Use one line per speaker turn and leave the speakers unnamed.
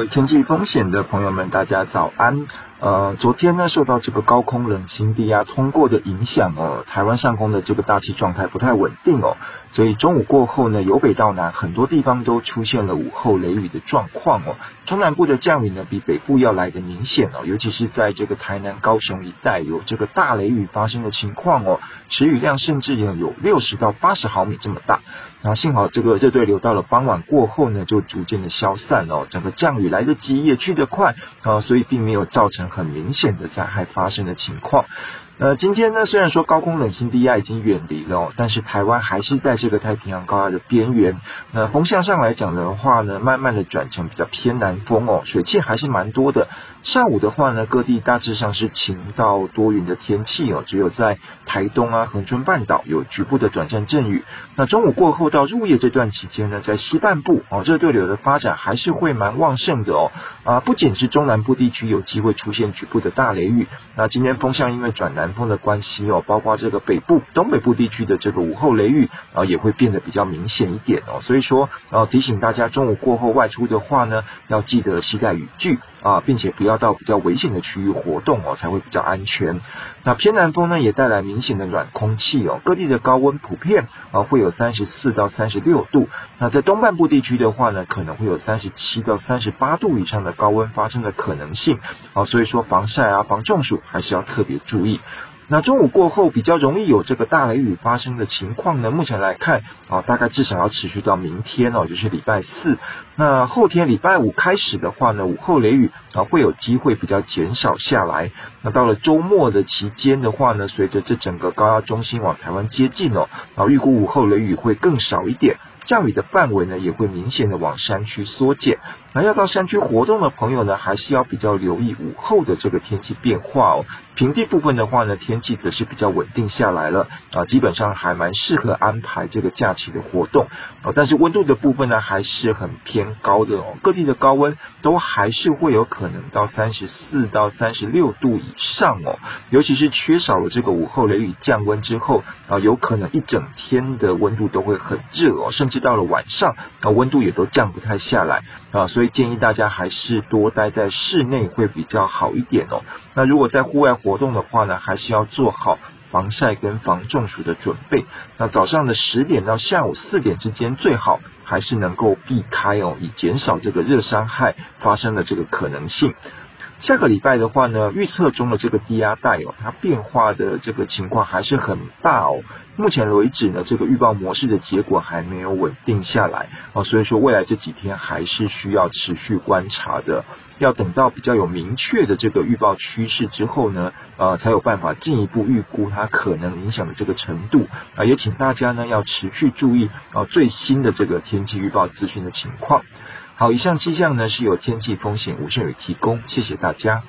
位天气风险的朋友们，大家早安。呃，昨天呢，受到这个高空冷清低压通过的影响哦，台湾上空的这个大气状态不太稳定哦，所以中午过后呢，由北到南很多地方都出现了午后雷雨的状况哦。中南部的降雨呢，比北部要来得明显哦，尤其是在这个台南、高雄一带有这个大雷雨发生的情况哦，持雨量甚至有有六十到八十毫米这么大。那幸好这个热对流到了傍晚过后呢，就逐渐的消散哦，整个降雨来得急也去得快啊，所以并没有造成很明显的灾害发生的情况。呃，今天呢，虽然说高空冷气低压已经远离了，但是台湾还是在这个太平洋高压的边缘。那风向上来讲的话呢，慢慢的转成比较偏南风哦，水汽还是蛮多的。下午的话呢，各地大致上是晴到多云的天气哦，只有在台东啊、恒春半岛有局部的短暂阵雨。那中午过后到入夜这段期间呢，在西半部哦，热对流的发展还是会蛮旺盛的哦。啊，不仅是中南部地区有机会出现局部的大雷雨，那今天风向因为转南。风的关系哦，包括这个北部、东北部地区的这个午后雷雨啊，也会变得比较明显一点哦。所以说，呃，提醒大家中午过后外出的话呢，要记得携带雨具啊，并且不要到比较危险的区域活动哦，才会比较安全。那偏南风呢，也带来明显的暖空气哦，各地的高温普遍啊会有三十四到三十六度。那在东半部地区的话呢，可能会有三十七到三十八度以上的高温发生的可能性啊。所以说，防晒啊、防中暑还是要特别注意。那中午过后比较容易有这个大雷雨发生的情况呢，目前来看啊，大概至少要持续到明天哦，就是礼拜四。那后天礼拜五开始的话呢，午后雷雨啊会有机会比较减少下来。那到了周末的期间的话呢，随着这整个高压中心往台湾接近哦，啊预估午后雷雨会更少一点。降雨的范围呢，也会明显的往山区缩减。那要到山区活动的朋友呢，还是要比较留意午后的这个天气变化哦。平地部分的话呢，天气则是比较稳定下来了啊，基本上还蛮适合安排这个假期的活动啊。但是温度的部分呢，还是很偏高的哦。各地的高温都还是会有可能到三十四到三十六度以上哦。尤其是缺少了这个午后雷雨降温之后啊，有可能一整天的温度都会很热哦，甚至。到了晚上啊，温度也都降不太下来啊，所以建议大家还是多待在室内会比较好一点哦。那如果在户外活动的话呢，还是要做好防晒跟防中暑的准备。那早上的十点到下午四点之间，最好还是能够避开哦，以减少这个热伤害发生的这个可能性。下个礼拜的话呢，预测中的这个低压带哦，它变化的这个情况还是很大哦。目前为止呢，这个预报模式的结果还没有稳定下来啊，所以说未来这几天还是需要持续观察的。要等到比较有明确的这个预报趋势之后呢，呃，才有办法进一步预估它可能影响的这个程度啊。也请大家呢要持续注意啊最新的这个天气预报资讯的情况。好，以上气象呢是由天气风险吴胜宇提供，谢谢大家。